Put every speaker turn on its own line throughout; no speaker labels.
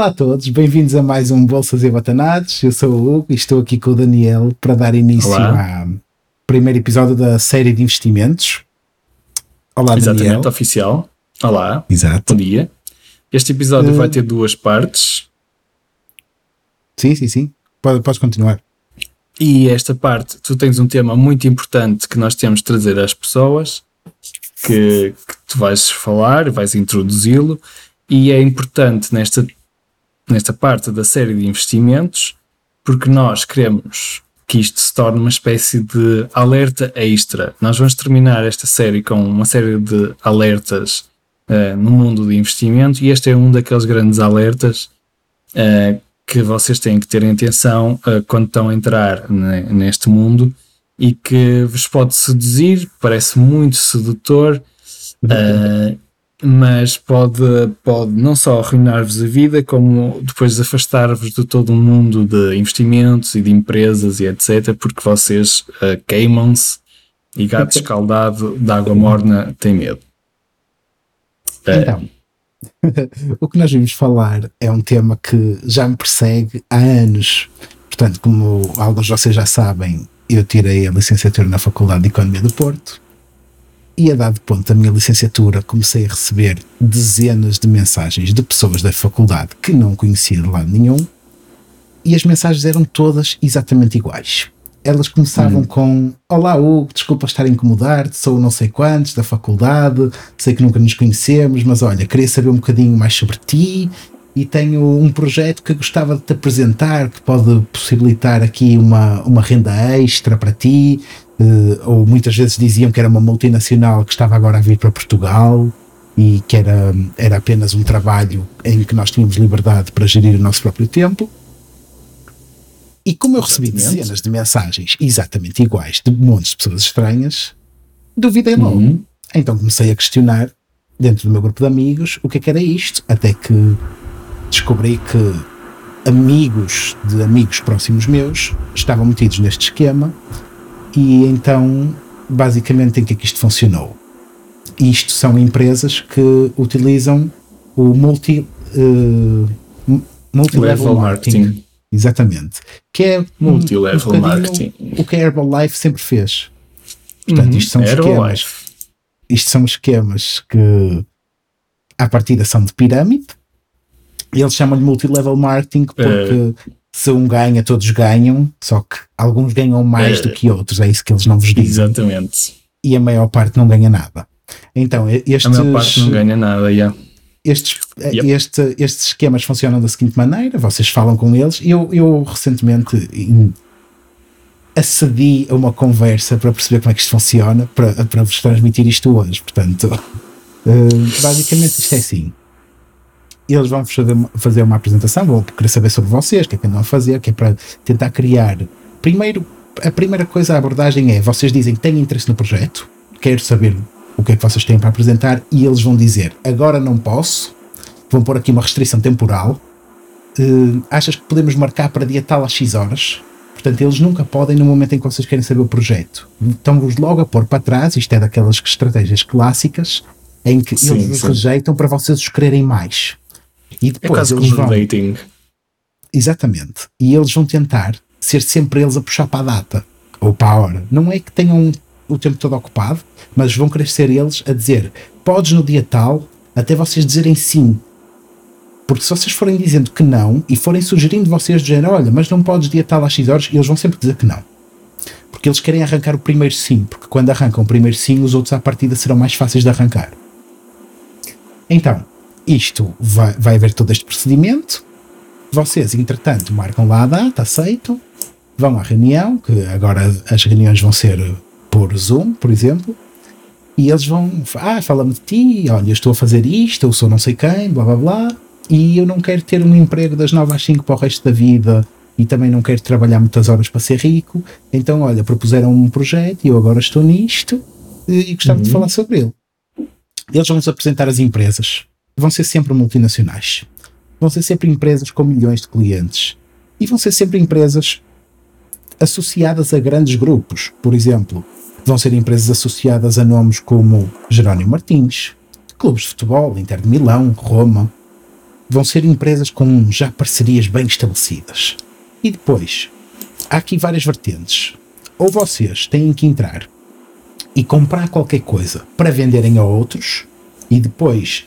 Olá a todos, bem-vindos a mais um Bolsas e Batanados. Eu sou o Hugo e estou aqui com o Daniel para dar início
Olá.
ao primeiro episódio da série de investimentos. Olá,
Exatamente,
Daniel.
oficial. Olá,
Exato.
bom dia. Este episódio
Eh,
vai ter duas partes
Sim, sim, sim. Pode- Podes continuar.
e esta parte tu tens um tema muito importante que nós temos de trazer às pessoas que, que tu vais falar, vais introduzi-lo e é importante nesta, nesta parte da série de investimentos porque nós queremos que isto se torne uma espécie de alerta extra. Nós vamos terminar esta série com uma série de alertas eh, no mundo de investimento e este é um daqueles grandes alertas eh, que vocês têm que ter em atenção eh, quando estão a entrar ne- neste mundo e que vos pode seduzir, parece muito sedutor, eh, mas pode, pode não só arruinar-vos a vida, como depois afastar-vos de todo um mundo de investimentos e de empresas e etc., porque vocês eh, queimam-se e gato escaldado de água morna tem medo. Eh,
Então, o que nós vimos falar é um tema que já me persegue há anos. Portanto, como alguns de vocês já sabem, eu tirei a licenciatura na Faculdade de Economia do Porto e a dado ponto da minha licenciatura comecei a receber dezenas de mensagens de pessoas da faculdade que não conhecia de lado nenhum e as mensagens eram todas exatamente iguais. Elas começavam com Olá Hugo, desculpa estar a incomodar-te, sou não sei quantos da faculdade, sei que nunca nos conhecemos, mas olha, queria saber um bocadinho mais sobre ti e tenho um projeto que gostava de te apresentar que pode possibilitar aqui uma, uma renda extra para ti. eh, ou muitas vezes diziam que era uma multinacional que estava agora a vir para Portugal e que era, era apenas um trabalho em que nós tínhamos liberdade para gerir o nosso próprio tempo. E como eu recebi
Exatamente.
dezenas de mensagens exatamente iguais de montes de pessoas estranhas, duvidei logo.
uhum.
Então comecei a questionar dentro do meu grupo de amigos o que é que era isto, até que descobri que amigos de amigos próximos meus estavam metidos neste esquema e então basicamente em que é que isto funcionou? Isto são empresas que utilizam o multi m- multi-level
Level
marketing.
marketing.
Exatamente. Que é
Multi-level
um
marketing.
o que a Herbalife sempre fez. Portanto,
Uhum.
isto são esquemas
Herbalife.
isto são esquemas que à partida são de pirâmide. Eles chamam-lhe multilevel marketing porque se um ganha, todos ganham, só que alguns ganham mais
É.
do que outros, é isso que eles não vos dizem.
Exatamente.
E a maior parte não ganha nada. Então, estes,
A maior parte não ganha nada, já.
estes,
Yep.
este- estes esquemas funcionam da seguinte maneira: vocês falam com eles. Eu, eu recentemente em- acedi a uma conversa para perceber como é que isto funciona, para, para vos transmitir isto hoje. Portanto, eh, basicamente isto é assim. Eles vão fazer, uma- apresentação, vão querer saber sobre vocês, o que é que andam a fazer, que é para tentar criar. Primeiro, a primeira coisa, a abordagem é: vocês dizem que têm interesse no projeto, quero saber o que é que vocês têm para apresentar, e eles vão dizer: agora não posso, vão pôr aqui uma restrição temporal. Eh, achas que podemos marcar para dia tal às X horas? Portanto, eles nunca podem no momento em que vocês querem saber o projeto. Estão-vos logo a pôr para trás, isto é daquelas estratégias clássicas, em que
Sim,
eles
sim.
rejeitam para vocês os quererem mais. E
É
depois
quase
eles vão.
dating.
Exatamente. E eles vão tentar ser sempre eles a puxar para a data ou para a hora. Não é que tenham o tempo todo ocupado, mas vão querer ser eles a dizer podes no dia tal, até vocês dizerem sim. Porque se vocês forem dizendo que não e forem sugerindo vocês dizer olha, mas não podes dia tal às X horas, eles vão sempre dizer que não. Porque eles querem arrancar o primeiro sim, porque quando arrancam o primeiro sim, os outros à partida serão mais fáceis de arrancar. Então, isto vai, vai haver todo este procedimento. Vocês, entretanto, marcam lá a data, aceitam, vão à reunião, que agora as reuniões vão ser por Zoom, por exemplo, e eles vão, ah, fala-me de ti, olha, eu estou a fazer isto, eu sou não sei quem, blá blá blá, e eu não quero ter um emprego das 9 às 5 para o resto da vida e também não quero trabalhar muitas horas para ser rico, então, olha, propuseram um projeto e eu agora estou nisto e gostava de
Uhum.
falar sobre ele. Eles vão-nos apresentar as empresas, vão ser sempre multinacionais, vão ser sempre empresas com milhões de clientes e vão ser sempre empresas associadas a grandes grupos. Por exemplo, vão ser empresas associadas a nomes como Jerónimo Martins, clubes de futebol, Inter de Milão, Roma. vão ser empresas com já parcerias bem estabelecidas. E depois, há aqui várias vertentes. Ou vocês têm que entrar e comprar qualquer coisa para venderem a outros e depois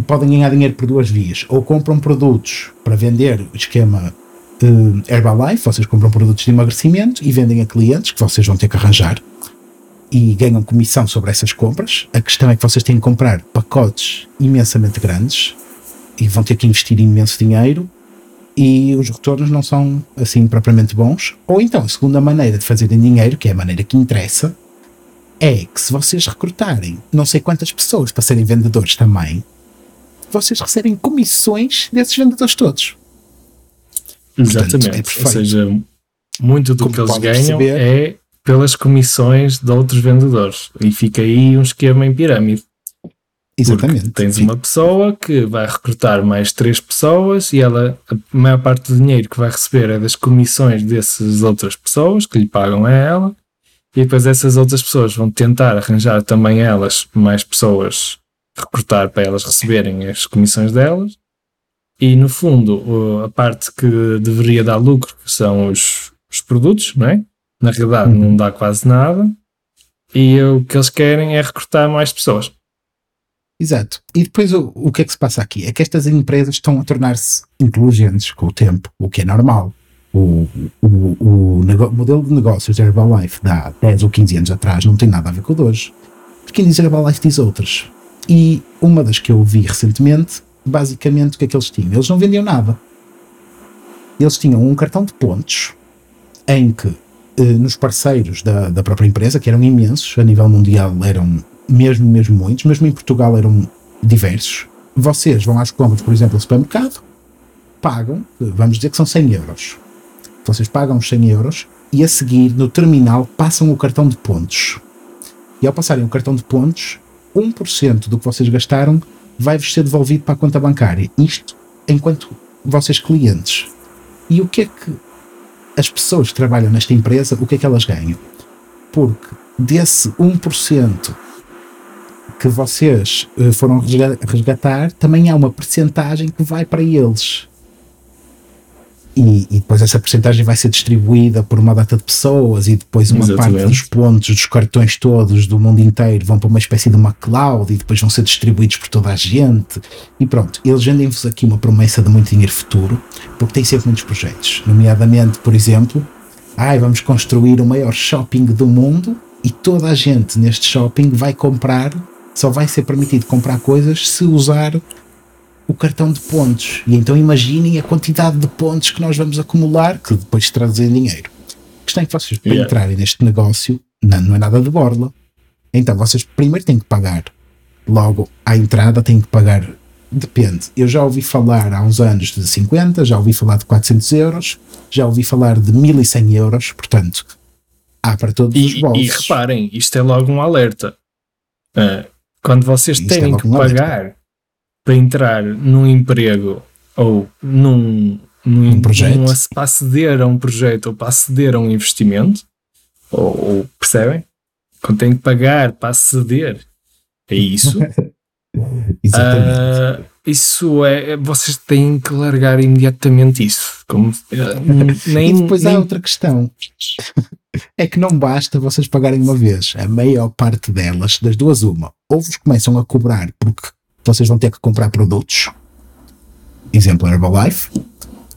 podem ganhar dinheiro por duas vias. Ou compram produtos para vender o esquema uh, Herbalife, vocês compram produtos de emagrecimento e vendem a clientes que vocês vão ter que arranjar e ganham comissão sobre essas compras. A questão é que vocês têm que comprar pacotes imensamente grandes e vão ter que investir imenso dinheiro e os retornos não são assim propriamente bons. Ou então, a segunda maneira de fazerem dinheiro, que é a maneira que interessa, é que se vocês recrutarem não sei quantas pessoas para serem vendedores também, vocês recebem comissões desses vendedores todos.
Exatamente. Portanto, é Ou seja, muito do Como que eles ganham perceber, é pelas comissões de outros vendedores. E fica aí um esquema em pirâmide.
Exatamente. Porque
tens sim. uma pessoa que vai recrutar mais três pessoas e ela, a maior parte do dinheiro que vai receber é das comissões dessas outras pessoas que lhe pagam a ela. E depois essas outras pessoas vão tentar arranjar também elas mais pessoas recrutar para elas receberem as comissões delas. E no fundo, a parte que deveria dar lucro são os, os produtos, não é? Na realidade, uhum. não dá quase nada. E o que eles querem é recrutar mais pessoas.
Exato. E depois o, o que é que se passa aqui? É que estas empresas estão a tornar-se inteligentes com o tempo, o que é normal. O, o, o, o modelo de negócios da Herbalife de há 10 ou 15 anos atrás não tem nada a ver com o de hoje. Quem diz Herbalife diz outras. E uma das que eu vi recentemente, basicamente o que é que eles tinham? Eles não vendiam nada. Eles tinham um cartão de pontos em que eh, nos parceiros da, da própria empresa, que eram imensos, a nível mundial eram mesmo, mesmo muitos, mesmo em Portugal eram diversos. Vocês vão às compras, por exemplo, ao supermercado, pagam, vamos dizer que são 100 euros. Vocês pagam os 100 euros e a seguir, no terminal, passam o cartão de pontos. E ao passarem o cartão de pontos, 1% do que vocês gastaram vai-vos ser devolvido para a conta bancária. Isto enquanto vocês clientes. E o que é que as pessoas que trabalham nesta empresa, o que é que elas ganham? Porque desse 1% que vocês eh, foram resgatar, também há uma percentagem que vai para eles. E, e, depois essa percentagem vai ser distribuída por uma data de pessoas e depois uma Exatamente. parte dos pontos dos cartões todos do mundo inteiro vão para uma espécie de uma cloud e depois vão ser distribuídos por toda a gente e pronto, eles vendem-vos aqui uma promessa de muito dinheiro futuro porque têm sempre muitos projetos, nomeadamente por exemplo ai, vamos construir o maior shopping do mundo e toda a gente neste shopping vai comprar só vai ser permitido comprar coisas se usar o cartão de pontos. E então imaginem a quantidade de pontos que nós vamos acumular, que depois traduzem dinheiro. A questão é que vocês, para yeah. entrarem neste negócio, não, não é nada de borla. Então vocês primeiro têm que pagar. Logo, à entrada têm que pagar. Depende. Eu já ouvi falar há uns anos de 50, já ouvi falar de 400 euros, já ouvi falar de 1100 euros, portanto, há para todos
e,
os bolsos.
E reparem, isto é logo um alerta. Uh, quando vocês isto têm é que pagar para entrar num emprego ou num, num, um projeto. Num, para aceder a um projeto ou para aceder a um investimento, ou, ou percebem? Quando tem que pagar para aceder a isso,
Exatamente. Uh,
isso é. Vocês têm que largar imediatamente isso. Como, uh,
nem, e depois nem... há outra questão. é que não basta vocês pagarem uma vez. A maior parte delas, das duas, uma, ou vos começam a cobrar porque vocês vão ter que comprar produtos. Exemplo Herbalife,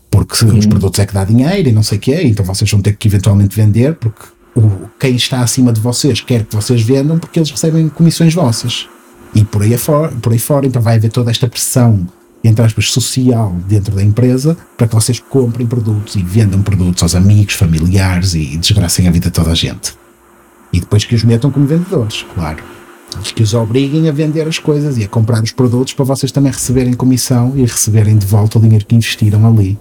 porque os produtos é que dá dinheiro e não sei o quê, então vocês vão ter que eventualmente vender, porque o, quem está acima de vocês quer que vocês vendam porque eles recebem comissões vossas. E por aí, fora, por aí fora, então vai haver toda esta pressão, entre aspas, social dentro da empresa para que vocês comprem produtos e vendam produtos aos amigos, familiares e desgracem a vida de toda a gente. E depois que os metam como vendedores, claro que os obriguem a vender as coisas e a comprar os produtos para vocês também receberem comissão e receberem de volta o dinheiro que investiram ali.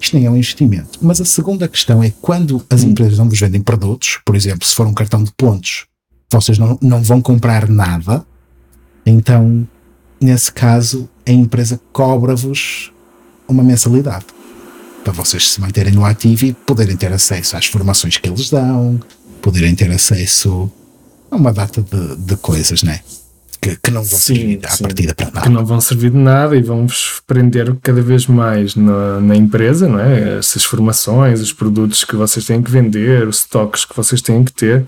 Isto nem é um investimento. Mas a segunda questão é quando as empresas não vos vendem produtos, por exemplo, se for um cartão de pontos, vocês não, não vão comprar nada, então, nesse caso, a empresa cobra-vos uma mensalidade para vocês se manterem no ativo e poderem ter acesso às formações que eles dão, poderem ter acesso uma data de, de coisas, né? que, que não vão sim, servir à sim, partida para nada.
Que não vão servir de nada e vão-vos prender cada vez mais na, na, empresa, não é? Essas formações, os produtos que vocês têm que vender, os estoques que vocês têm que ter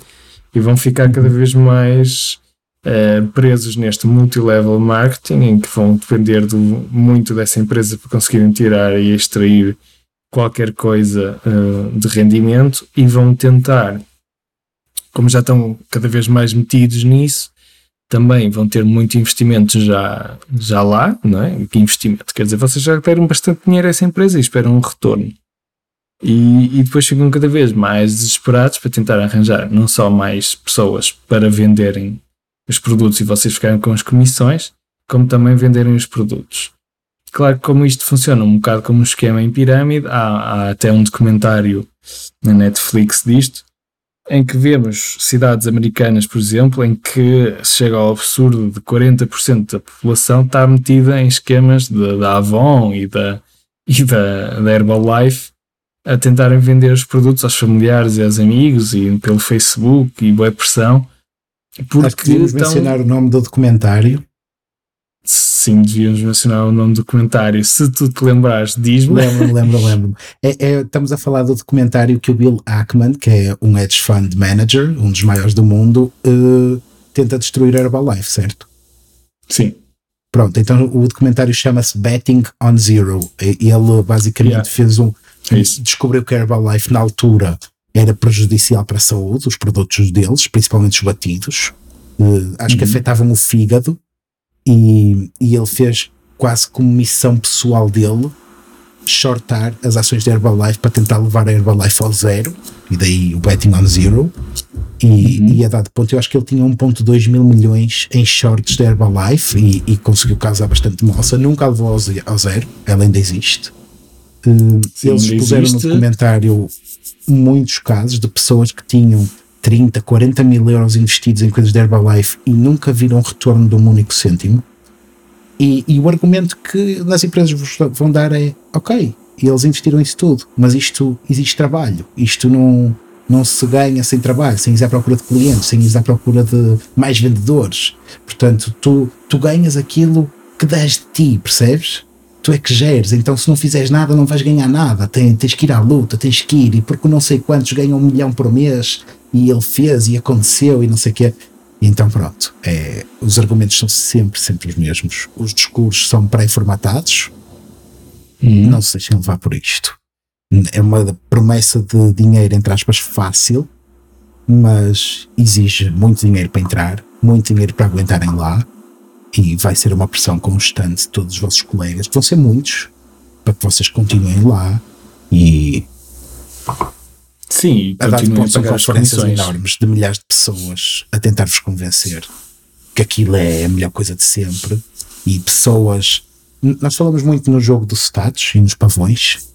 e vão ficar cada vez mais uh, presos neste multi-level marketing em que vão depender do, muito dessa empresa para conseguirem tirar e extrair qualquer coisa uh, de rendimento e vão tentar, como já estão cada vez mais metidos nisso, também vão ter muito investimento já, já lá, não é? Que investimento? Quer dizer, vocês já deram bastante dinheiro a essa empresa e esperam um retorno. E, e, depois ficam cada vez mais desesperados para tentar arranjar não só mais pessoas para venderem os produtos e vocês ficarem com as comissões, como também venderem os produtos. Claro que como isto funciona um bocado como um esquema em pirâmide, há, há até um documentário na Netflix disto, em que vemos cidades americanas, por exemplo, em que chega ao absurdo de 40% da população estar metida em esquemas da Avon e da, e da, da Herbalife a tentarem vender os produtos aos familiares e aos amigos e pelo Facebook e boa pressão.
Porque Acho que mencionar o nome do documentário.
Sim, devíamos mencionar o nome do documentário. Se tu te lembrares, diz-me.
Lembro-me, lembro-me, lembro é, é, estamos a falar do documentário que o Bill Ackman, que é um hedge fund manager, um dos maiores do mundo, uh, tenta destruir a Herbalife, certo?
Sim.
Pronto, então o documentário chama-se Betting on Zero. Ele basicamente yeah. fez um. É descobriu que a Herbalife na altura era prejudicial para a saúde, os produtos deles, principalmente os batidos. Uh, acho uhum. que afetavam o fígado e, e ele fez quase como missão pessoal dele shortar as ações da Herbalife para tentar levar a Herbalife ao zero. E daí o betting on zero. E, uhum. e a dado ponto eu acho que ele tinha 1.2 mil milhões em shorts da Herbalife e, e conseguiu causar bastante moça, nunca levou ao, ao zero, ela ainda existe. Uh, Sim, eles expuseram no documentário muitos casos de pessoas que tinham 30, 40 mil euros investidos em coisas de Herbalife e nunca viram retorno de um único cêntimo. E, e o argumento que as empresas vos vão dar é: ok, eles investiram isso tudo, mas isto existe trabalho, isto não, não se ganha sem trabalho, sem ir à procura de clientes, sem ir à procura de mais vendedores. Portanto, tu, tu ganhas aquilo que dás de ti, percebes? Tu é que geres, então se não fizeres nada não vais ganhar nada, tens, tens que ir à luta, tens que ir, e porque não sei quantos ganham um milhão por mês, e ele fez e aconteceu e não sei o quê. E então pronto, é, os argumentos são sempre, sempre os mesmos. Os discursos são pré-formatados, hum. não se deixem levar por isto. É uma promessa de dinheiro, entre aspas, fácil, mas exige muito dinheiro para entrar, muito dinheiro para aguentarem lá, e vai ser uma pressão constante de todos os vossos colegas, que vão ser muitos, para que vocês continuem lá e.
Sim,
a dar ponto são conferências enormes de milhares de pessoas a tentar-vos convencer que aquilo é a melhor coisa de sempre e pessoas. Nós falamos muito no jogo dos status e nos pavões.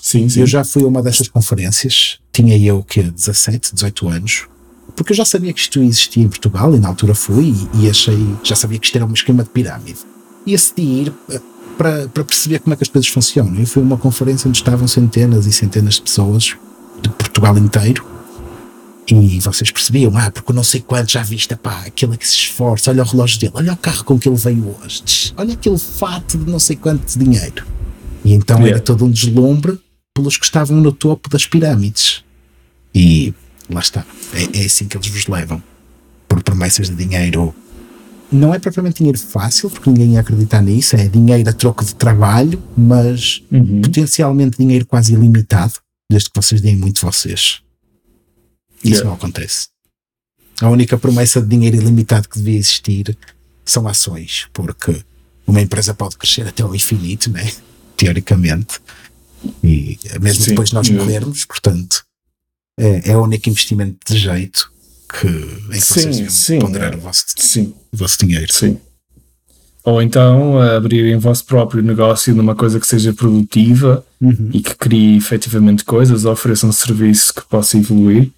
Sim, sim.
Eu já fui a uma dessas conferências, tinha eu que 17, 18 anos, porque eu já sabia que isto existia em Portugal e na altura fui e, e achei, já sabia que isto era um esquema de pirâmide. E decidi ir eh, para, para perceber como é que as coisas funcionam. E foi uma conferência onde estavam centenas e centenas de pessoas de Portugal inteiro. E vocês percebiam, ah, porque não sei quanto já viste, pá, aquele que se esforça, olha o relógio dele, olha o carro com que ele veio hoje, olha aquele fato de não sei quanto de dinheiro. E então yeah. era todo um deslumbre pelos que estavam no topo das pirâmides. E lá está. É, é assim que eles vos levam. Por promessas de dinheiro. Não é propriamente dinheiro fácil, porque ninguém ia acreditar nisso. É dinheiro a troco de trabalho, mas uhum. potencialmente dinheiro quase ilimitado, desde que vocês deem muito vocês. Isso yeah. não acontece. A única promessa de dinheiro ilimitado que devia existir são ações, porque uma empresa pode crescer até ao infinito, né? teoricamente, e mesmo Sim. depois nós morrermos, portanto, é, é o único investimento de jeito que, em que sim, vocês sim, ponderar o, vosso, sim. o vosso dinheiro.
Sim. Ou então abrirem o vosso próprio negócio numa coisa que seja produtiva uhum. e que crie efetivamente coisas, ofereçam um serviço que possa evoluir.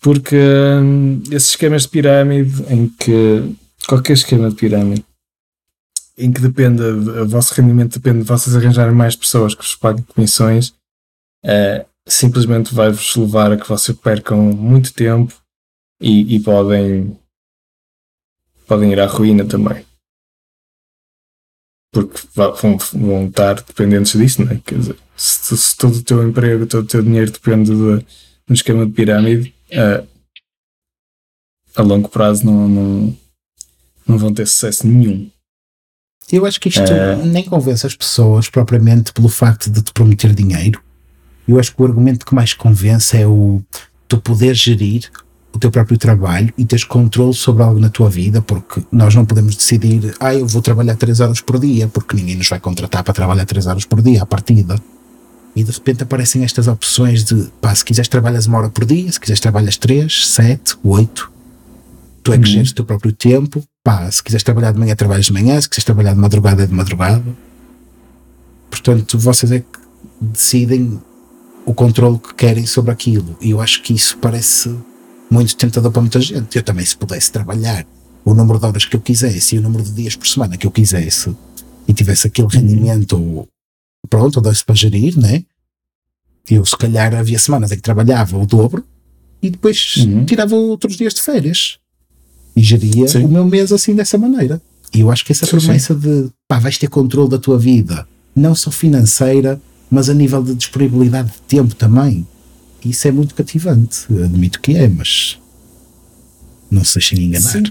Porque hum, esses esquemas de pirâmide, em que qualquer esquema de pirâmide, em que depende, o vosso rendimento depende de vocês arranjarem mais pessoas que vos paguem comissões, uh, simplesmente vai-vos levar a que vocês percam muito tempo e, e podem podem ir à ruína também. Porque vão, vão estar dependentes disso, não é? Quer dizer, se, se todo o teu emprego, todo o teu dinheiro depende de, de um esquema de pirâmide, uh, a longo prazo não, não, não vão ter sucesso nenhum.
Eu acho que isto uh, nem convence as pessoas propriamente pelo facto de te prometer dinheiro. Eu acho que o argumento que mais convence é o tu poder gerir o teu próprio trabalho e teres controle sobre algo na tua vida, porque nós não podemos decidir, ah, eu vou trabalhar 3 horas por dia, porque ninguém nos vai contratar para trabalhar 3 horas por dia à partida. E de repente aparecem estas opções de, pá, se quiseres trabalhas uma hora por dia, se quiseres trabalhas 3, 7, 8. Tu é que uhum. geres o teu próprio tempo. Pá, se quiseres trabalhar de manhã, trabalhas de manhã, se quiseres trabalhar de madrugada, é de madrugada. Portanto, vocês é que decidem o controle que querem sobre aquilo. E eu acho que isso parece muito tentador para muita gente. Eu também, se pudesse trabalhar o número de horas que eu quisesse e o número de dias por semana que eu quisesse e tivesse aquele uhum. rendimento pronto, dá-se para gerir, né? Eu, se calhar, havia semanas em que trabalhava o dobro e depois uhum. tirava outros dias de férias e geria sim. o meu mês assim dessa maneira. E eu acho que essa sim, promessa sim. de pá, vais ter controle da tua vida, não só financeira, mas a nível de disponibilidade de tempo também, isso é muito cativante. Admito que é, mas não se deixem enganar. Sim.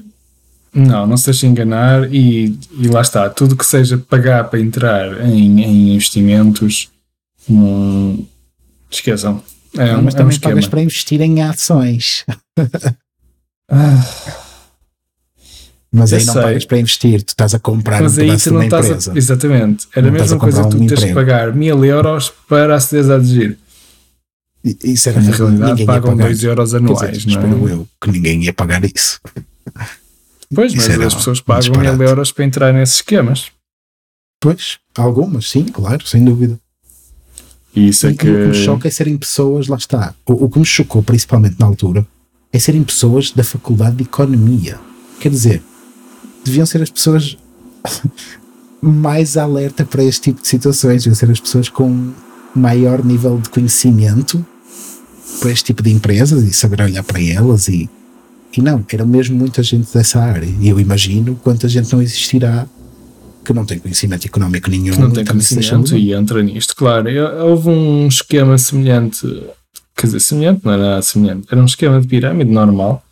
Não, não se deixem enganar e, e lá está. Tudo que seja pagar para entrar em, em investimentos, hum, esqueçam.
É, não, mas é também um pagas para investir em ações.
ah.
Mas aí não sei. pagas para investir, tu estás a comprar mas um pedaço de uma empresa.
A, exatamente. Era não a mesma coisa que tu um tens que pagar mil euros para aceder a giro.
Isso era
Na realidade pagam 2 euros anuais, dizer, não
é? eu que ninguém ia pagar isso.
Pois, mas as pessoas pagam mil euros para entrar nesses esquemas.
Pois, algumas, sim, claro, sem dúvida.
E isso é e, que...
O que me choca é serem pessoas, lá está. O, o que me chocou, principalmente na altura, é serem pessoas da Faculdade de Economia. Quer dizer, deviam ser as pessoas mais alerta para este tipo de situações, deviam ser as pessoas com maior nível de conhecimento para este tipo de empresas e saber olhar para elas e, e não, era mesmo muita gente dessa área e eu imagino quanta gente não existirá que não tem conhecimento económico nenhum.
Não tem conhecimento e entra nisto, claro. Houve um esquema semelhante, quer dizer, semelhante, não era semelhante, era um esquema de pirâmide normal,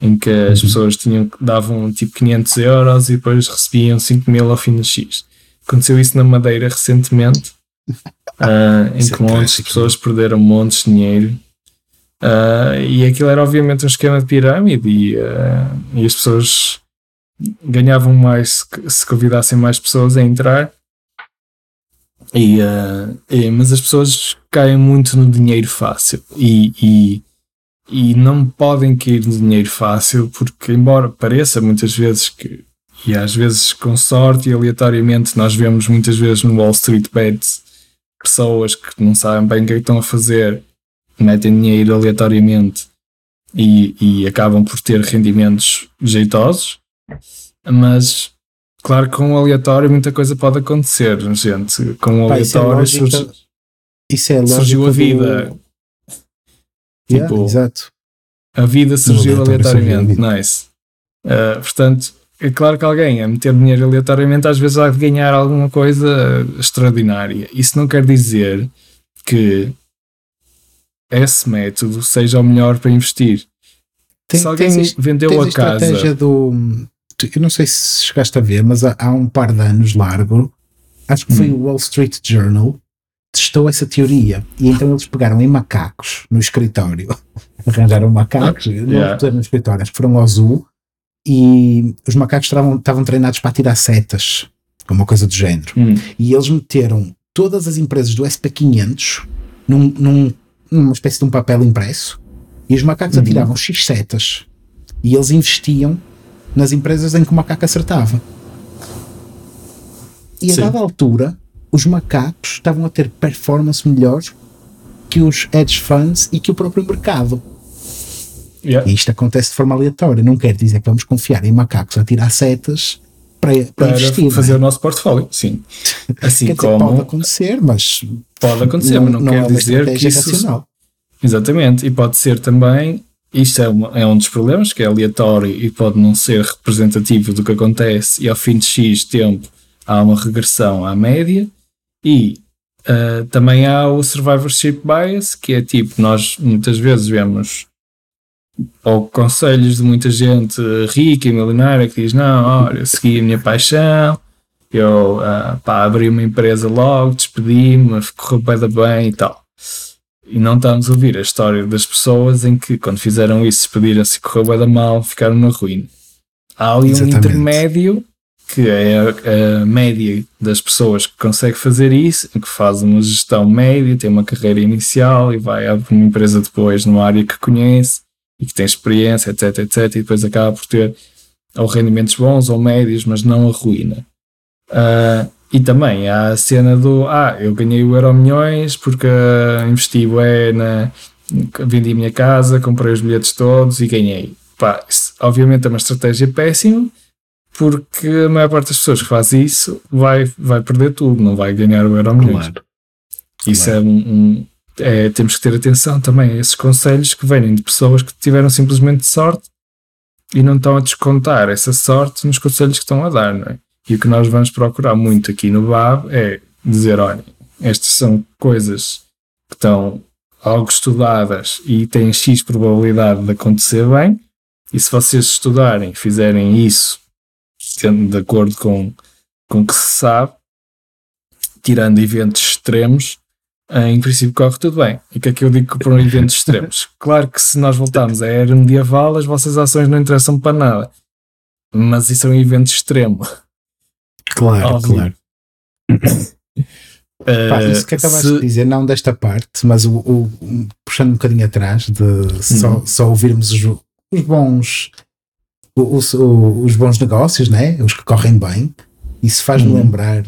em que as pessoas tinham, davam tipo 500 euros e depois recebiam 5 mil ao fim de X. Aconteceu isso na Madeira recentemente, uh, em que montes de pessoas perderam montes de dinheiro. Uh, e aquilo era obviamente um esquema de pirâmide e, uh, e as pessoas ganhavam mais se convidassem mais pessoas a entrar. E, e, mas as pessoas caem muito no dinheiro fácil e, e, e não podem cair no dinheiro fácil porque embora pareça muitas vezes que e às vezes com sorte e aleatoriamente nós vemos muitas vezes no Wall Street Bets pessoas que não sabem bem o que é que estão a fazer, metem dinheiro aleatoriamente e, e acabam por ter rendimentos jeitosos, mas claro que com o aleatório muita coisa pode acontecer, gente. Com o Pá, aleatório isso é lógica, surge,
isso é
surgiu a vida. Do...
Tipo, yeah, exato.
A vida surgiu aleatoriamente, nice. Uh, portanto, é claro que alguém a meter dinheiro aleatoriamente às vezes vai ganhar alguma coisa extraordinária. Isso não quer dizer que esse método seja o melhor para investir. Tem, se alguém tens, vendeu tens a, a casa.
Do, eu não sei se chegaste a ver, mas há, há um par de anos largo, acho que foi hum. o Wall Street Journal, testou essa teoria. E então eles pegaram em macacos no escritório, arranjaram macacos, ah, yeah. não no escritório, acho que foram ao zoo e os macacos estavam, estavam treinados para tirar setas, uma coisa do género. Hum. E eles meteram todas as empresas do SP500 num, num, numa espécie de um papel impresso e os macacos uhum. atiravam X setas e eles investiam nas empresas em que o macaco acertava. E a Sim. dada altura, os macacos estavam a ter performance melhor que os hedge funds e que o próprio mercado. Yeah. E isto acontece de forma aleatória. Não quer dizer que vamos confiar em macacos a tirar setas para, para, para investir,
fazer o nosso portfólio, sim.
Assim quer como dizer, pode acontecer, mas
pode acontecer, não, mas não, não quer é dizer que isso. Racional. Exatamente, e pode ser também isto é, uma, é, um dos problemas, que é aleatório e pode não ser representativo do que acontece, e ao fim de X tempo há uma regressão à média. E uh, também há o survivorship bias, que é tipo, nós muitas vezes vemos ou conselhos de muita gente rica e milionária que diz: Não, olha, eu segui a minha paixão, eu uh, pá, abri uma empresa logo, despedi-me, correu bem, bem e tal. E não estamos a ouvir a história das pessoas em que, quando fizeram isso, despediram-se e correu bem mal, ficaram na ruína. Há ali Exatamente. um intermédio que é a, a, média das pessoas que consegue fazer isso, que faz uma gestão média, tem uma carreira inicial e vai abrir uma empresa depois numa área que conhece e que tem experiência, etc, etc, e depois acaba por ter ou rendimentos bons ou médios, mas não a ruína. Uh, e também há a cena do ah, eu ganhei o Euro Milhões porque uh, investi é na vendi a minha casa, comprei os bilhetes todos e ganhei. Pá, isso, obviamente é uma estratégia péssima porque a maior parte das pessoas que faz isso vai, vai perder tudo, não vai ganhar o Euro Milhões. Claro. Isso claro. é um, um é, temos que ter atenção também a esses conselhos que vêm de pessoas que tiveram simplesmente sorte e não estão a descontar essa sorte nos conselhos que estão a dar, não é? E o que nós vamos procurar muito aqui no BAB é dizer: olha, estas são coisas que estão algo estudadas e têm X probabilidade de acontecer bem, e se vocês estudarem, fizerem isso de acordo com, com o que se sabe, tirando eventos extremos, em princípio corre tudo bem. E o que é que eu digo para eventos extremos? Claro que se nós voltarmos à era medieval, as vossas ações não interessam para nada. Mas isso é um evento extremo.
Claro, Óbvio. claro. Pá, isso que acabaste se... de dizer, não desta parte, mas o, o, puxando um bocadinho atrás, de só, uhum. só ouvirmos os, os bons os, os, bons negócios, né? os que correm bem, isso faz-me uhum. lembrar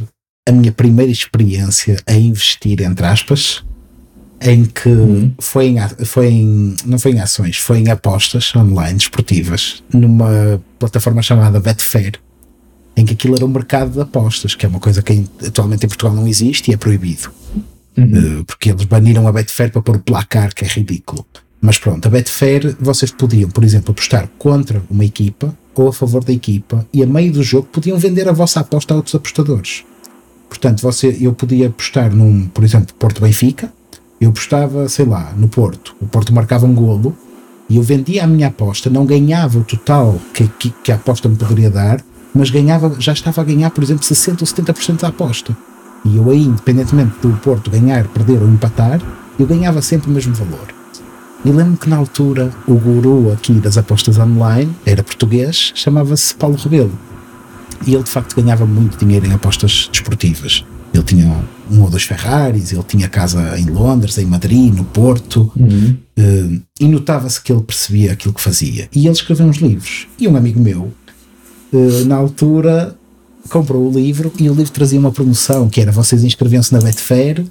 a minha primeira experiência a investir, entre aspas, em que uhum. foi, em, foi em, não foi em ações, foi em apostas online esportivas, numa plataforma chamada Betfair, em que aquilo era um mercado de apostas, que é uma coisa que atualmente em Portugal não existe e é proibido. Uhum. Uh, porque eles baniram a Betfair para pôr placar, que é ridículo. Mas pronto, a Betfair, vocês podiam, por exemplo, apostar contra uma equipa ou a favor da equipa e a meio do jogo podiam vender a vossa aposta a outros apostadores. Portanto, você, eu podia apostar num, por exemplo, Porto Benfica, eu apostava, sei lá, no Porto, o Porto marcava um golo e eu vendia a minha aposta, não ganhava o total que, que, que a aposta me poderia dar, mas ganhava, já estava a ganhar, por exemplo, 60 ou 70% da aposta. E eu aí, independentemente do Porto ganhar, perder ou empatar, eu ganhava sempre o mesmo valor. E lembro que na altura o guru aqui das apostas online era português, chamava-se Paulo Rebelo. E ele de facto ganhava muito dinheiro em apostas desportivas. Ele tinha um ou dois Ferraris, ele tinha casa em Londres, em Madrid, no Porto, uhum. uh, e notava-se que ele percebia aquilo que fazia. E ele escreveu uns livros. E um amigo meu, uh, na altura, comprou o livro e o livro trazia uma promoção que era vocês inscreviam-se na Betfair,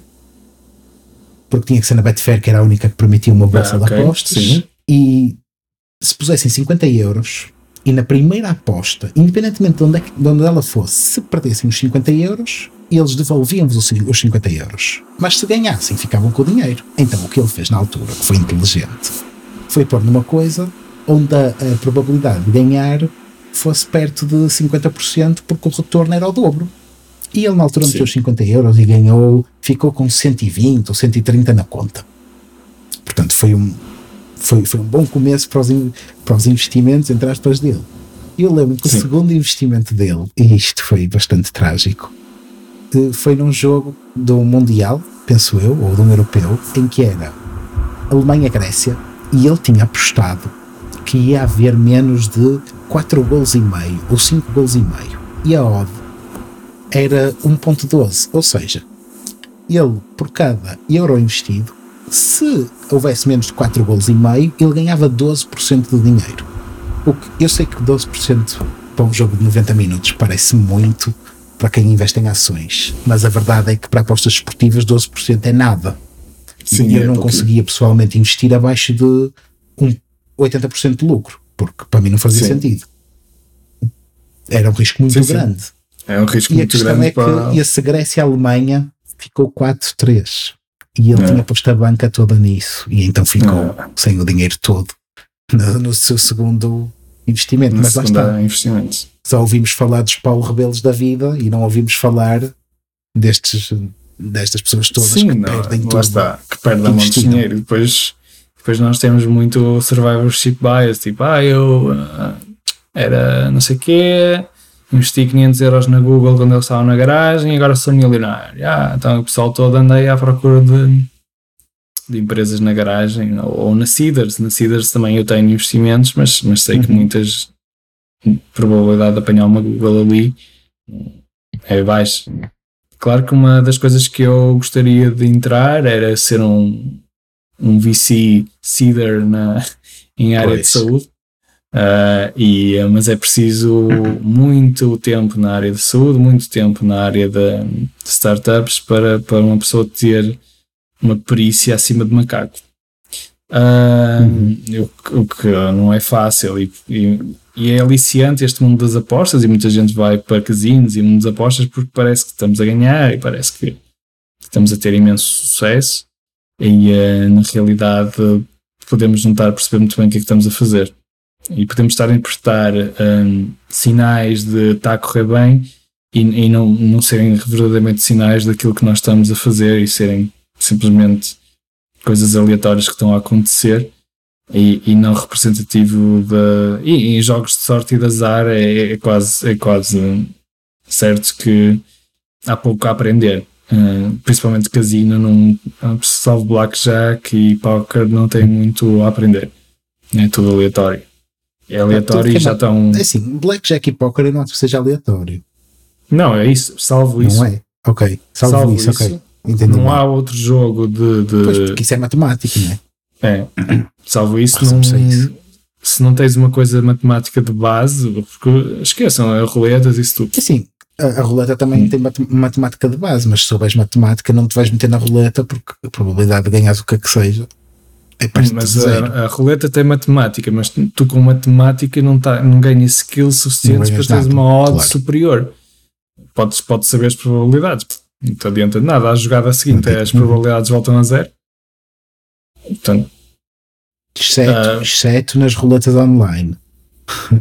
porque tinha que ser na Betfair, que era a única que permitia uma bolsa ah, okay. de apostas, Sim. e se pusessem 50 euros e na primeira aposta, independentemente de onde, é que, de onde ela fosse, se perdessem os 50 euros, eles devolviam-vos os 50 euros. Mas se ganhassem, ficavam com o dinheiro. Então o que ele fez na altura, que foi inteligente, foi pôr numa coisa onde a, a probabilidade de ganhar fosse perto de 50%, porque o retorno era o dobro. E ele na altura meteu os 50 euros e ganhou, ficou com 120 ou 130 na conta. Portanto, foi um, foi, foi um bom começo para os, para os investimentos, entre aspas, dele. E eu lembro que Sim. o segundo investimento dele, e isto foi bastante trágico, foi num jogo do Mundial, penso eu, ou de um europeu, em que era Alemanha-Grécia, e ele tinha apostado que ia haver menos de 4 gols e meio, ou 5 gols e meio. E a odd era 1.12, ou seja, ele, por cada euro investido, se houvesse menos de 4 gols e meio, ele ganhava 12% do dinheiro. O que eu sei que 12% para um jogo de 90 minutos parece muito para quem investe em ações, mas a verdade é que para apostas esportivas 12% é nada. Sim, e eu é não conseguia pessoalmente investir abaixo de um 80% de lucro, porque para mim não fazia sim. sentido. Era um risco muito sim, grande.
É um risco
e
muito grande.
E a questão é para... que esse Grécia-Alemanha ficou 4-3 e ele é. tinha posto a banca toda nisso e então ficou é. sem o dinheiro todo. no, no seu segundo investimento.
No
Mas lá está.
investimento.
Só ouvimos falar dos Paulo Rebelos da vida e não ouvimos falar destes, destas pessoas todas
Sim,
que
não,
perdem
lá
tudo.
está, que perdem um monte de
investiram.
dinheiro. E Depois, depois nós temos muito survivorship bias, tipo, ah, eu ah, era não sei o quê, investi 500 euros na Google quando eles estavam na garagem e agora sou milionário. Ah, então o pessoal todo anda aí à procura de, de empresas na garagem ou, ou na Cedars. Na Cedars também eu tenho investimentos, mas, mas sei que
Uhum.
muitas probabilidade de apanhar uma Google ali é baixa. Claro que uma das coisas que eu gostaria de entrar era ser um, um VC Cedar na, em área
Pois.
de saúde. Ah, e, mas é preciso muito tempo na área de saúde, muito tempo na área de, de startups para, para uma pessoa ter uma perícia acima de macaco. Ah,
Uhum.
o, o que não é fácil e, e, e é aliciante este mundo das apostas e muita gente vai para casinos e mundo das apostas porque parece que estamos a ganhar e parece que estamos a ter imenso sucesso e eh, na realidade podemos não estar a perceber muito bem o que é que estamos a fazer e podemos estar a interpretar hum, sinais de está a correr bem e, e não, não serem verdadeiramente sinais daquilo que nós estamos a fazer e serem simplesmente coisas aleatórias que estão a acontecer e, e não representativo da. E em jogos de sorte e de azar é, é quase, é quase certo que há pouco a aprender. Uh, principalmente casino, não, salvo blackjack e poker, não tem muito a aprender. É tudo aleatório. É aleatório e já
é-
estão.
É assim, Blackjack e Poker eu não acho que seja aleatório.
Não, é isso, salvo isso.
Não é? Ok. Salvo,
Salvo
isso,
isso,
ok. Entendi.
Não
mal.
há outro jogo de. de-
Pois, porque isso é matemática, não é?
É, salvo isso,
a
não,
isso.
se não tens uma coisa matemática de base, porque esqueçam, é roletas e isso tudo.
Assim, a, a roleta também
Hum.
tem mate- matemática de base, mas se souberes matemática, não te vais meter na roleta porque a probabilidade de ganhar o que é que seja é
Mas
de
a, a roleta tem matemática, mas tu com matemática não, tá, não ganhas skills suficientes para teres uma odd
claro.
superior. Podes, podes saber as probabilidades, não te adianta de nada. A jogada seguinte,
Ok.
as probabilidades voltam a zero. Portanto,
Exceto,
ah.
exceto nas roletas online.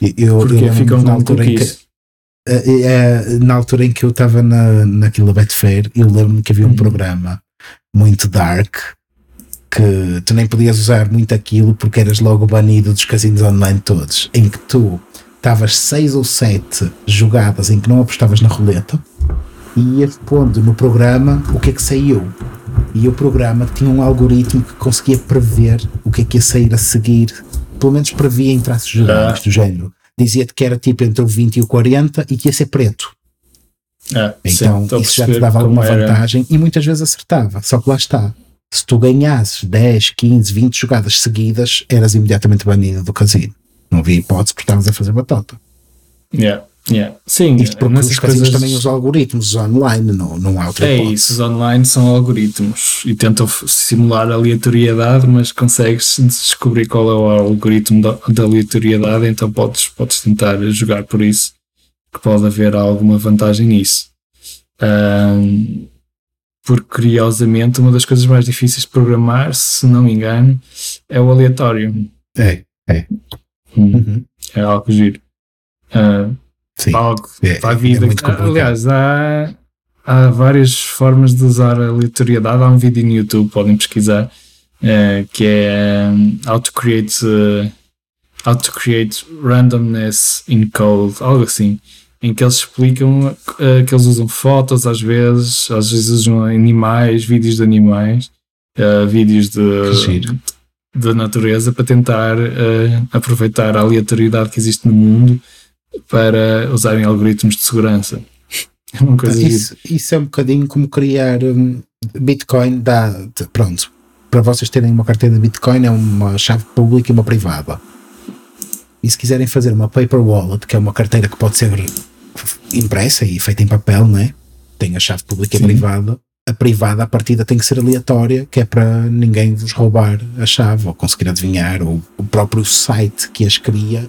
eu, eu
porque
lembro-me
ficam
na altura em que. Eh, eh, na altura em que eu estava na, naquilo da Betfair, eu lembro-me que havia um
Uhum.
programa muito dark que tu nem podias usar muito aquilo porque eras logo banido dos casinos online todos, em que tu estavas seis ou sete jogadas em que não apostavas na roleta e ias pondo no programa o que é que saiu. E o programa tinha um algoritmo que conseguia prever o que é que ia sair a seguir, pelo menos previa em traços gerais
Ah.
do género. Dizia-te que era tipo entre o 20 e o 40 e que ia ser preto.
Ah, sim,
Então
a
isso já te dava alguma vantagem e muitas vezes acertava. Só que lá está. Se tu ganhasses 10, 15, 20 jogadas seguidas, eras imediatamente banido do casino. Não havia hipótese porque estavas a fazer batata.
Yeah, yeah. Sim,
Isto porque os
coisas-
também usam algoritmos online, não, não há outra
É
hipótese.
isso, os online são algoritmos e tentam simular aleatoriedade, mas consegues descobrir qual é o algoritmo da, da aleatoriedade, então podes, podes tentar jogar por isso, que pode haver alguma vantagem nisso. Ahm, porque curiosamente, uma das coisas mais difíceis de programar, se não me engano, é o aleatório.
É,
Hum,
uhum.
É algo giro. Ah,
sim.
algo
É,
para a
é
vida.
complicado.
Aliás, há, há várias formas de usar a aleatoriedade. Há um vídeo no YouTube, podem pesquisar, eh, que é um, How to Create eh, How to Create Randomness in Code, algo assim, em que eles explicam eh, que eles usam fotos às vezes, às vezes usam animais, vídeos de animais, eh, vídeos de, da natureza para tentar eh, aproveitar a aleatoriedade que existe no mundo para usarem algoritmos de segurança. É uma coisa gira.
Isso, isso é um bocadinho como criar um, Bitcoin dá, de- pronto, para vocês terem uma carteira de Bitcoin é uma chave pública e uma privada. E se quiserem fazer uma paper wallet, que é uma carteira que pode ser impressa e feita em papel, né? Tem a chave pública e privada. A privada, a partida tem que ser aleatória, que é para ninguém vos roubar a chave ou conseguir adivinhar, ou o próprio site que as cria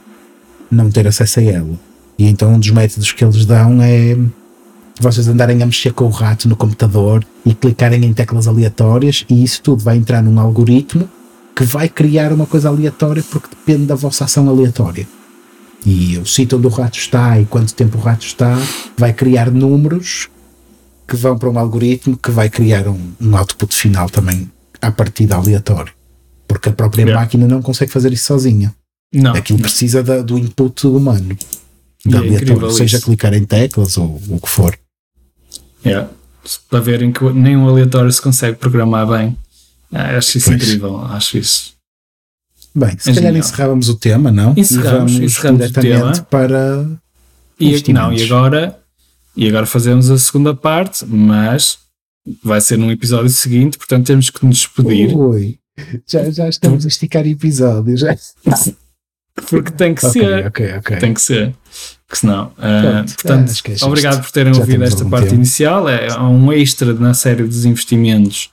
não ter acesso a ela. E então um dos métodos que eles dão é vocês andarem a mexer com o rato no computador e clicarem em teclas aleatórias e isso tudo vai entrar num algoritmo que vai criar uma coisa aleatória porque depende da vossa ação aleatória. E o sítio onde o rato está e quanto tempo o rato está vai criar números que vão para um algoritmo que vai criar um, um output final também a partir da aleatório. Porque a própria
Yeah.
máquina não consegue fazer isso sozinha.
Não.
Aquilo precisa da- do input humano.
E
Da
é
aleatório, seja
isso.
clicar em teclas ou o que for.
Yeah. Para verem que nem um aleatório se consegue programar bem. Ah, acho isso
Pois.
incrível. Acho isso.
Bem, se
É
calhar
genial.
encerrávamos o tema, não?
Encerramos,
e vamos
encerramos o tema.
para.
E, não, e agora, e agora fazemos a segunda parte, mas vai ser num episódio seguinte, portanto temos que nos despedir.
Ui, já, já estamos a esticar episódios. Já.
Porque tem que
ok,
ser.
ok, ok.
Tem que ser. Que senão.
Pronto,
portanto, obrigado por terem ouvido esta parte
tempo.
inicial. É um extra na série dos investimentos,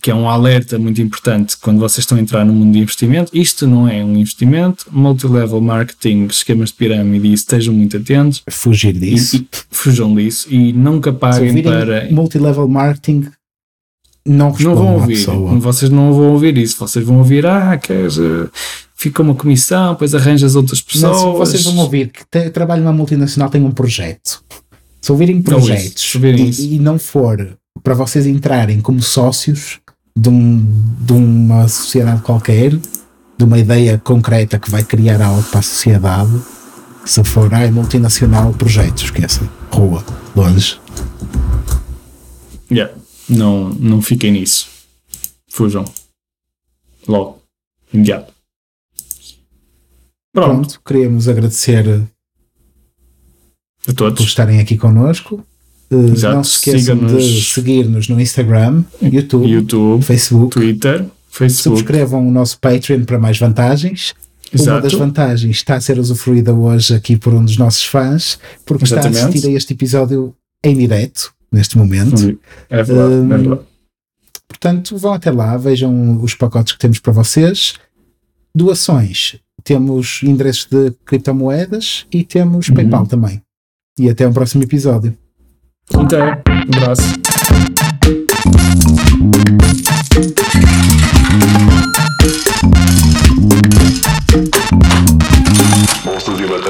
que é um alerta muito importante quando vocês estão a entrar no mundo de investimento. Isto não é um investimento. Multilevel marketing, esquemas de pirâmide, e estejam muito atentos.
Fugir disso.
e fujam disso e nunca paguem
ouvirem
para.
multilevel marketing, não
Não vão ouvir,
pessoa.
vocês não vão ouvir isso. Vocês vão ouvir, ah, queres. eh, Fica uma comissão, depois arranjas outras pessoas.
Não, vocês vão ouvir que te, trabalho numa multinacional tem um projeto. Se ouvirem
isso,
projetos
ouvirem isso.
e, e não for para vocês entrarem como sócios de, um- de uma sociedade qualquer, de uma ideia concreta que vai criar algo para a sociedade, se for ah, é multinacional, projetos, esqueçam. Rua, longe.
Yeah, Não, não fiquem nisso. Fujam. Logo. Imediato. Pronto.
Pronto, queríamos agradecer
A
por
todos.
estarem aqui connosco. Uh,
Exato,
não se esqueçam de seguir-nos no Instagram, YouTube,
YouTube,
Facebook.
Twitter, Facebook.
Subscrevam o nosso Patreon para mais vantagens. Uma das
Exato.
vantagens está a ser usufruída hoje aqui por um dos nossos fãs, porque está a
Exatamente.
assistir a este episódio em direto, neste momento.
É verdade,
Hum,
é verdade.
Portanto, vão até lá, vejam os pacotes que temos para vocês. Doações, temos endereços de criptomoedas e temos
Uhum.
PayPal também. E até um próximo episódio.
Unter was? Musst du sie mit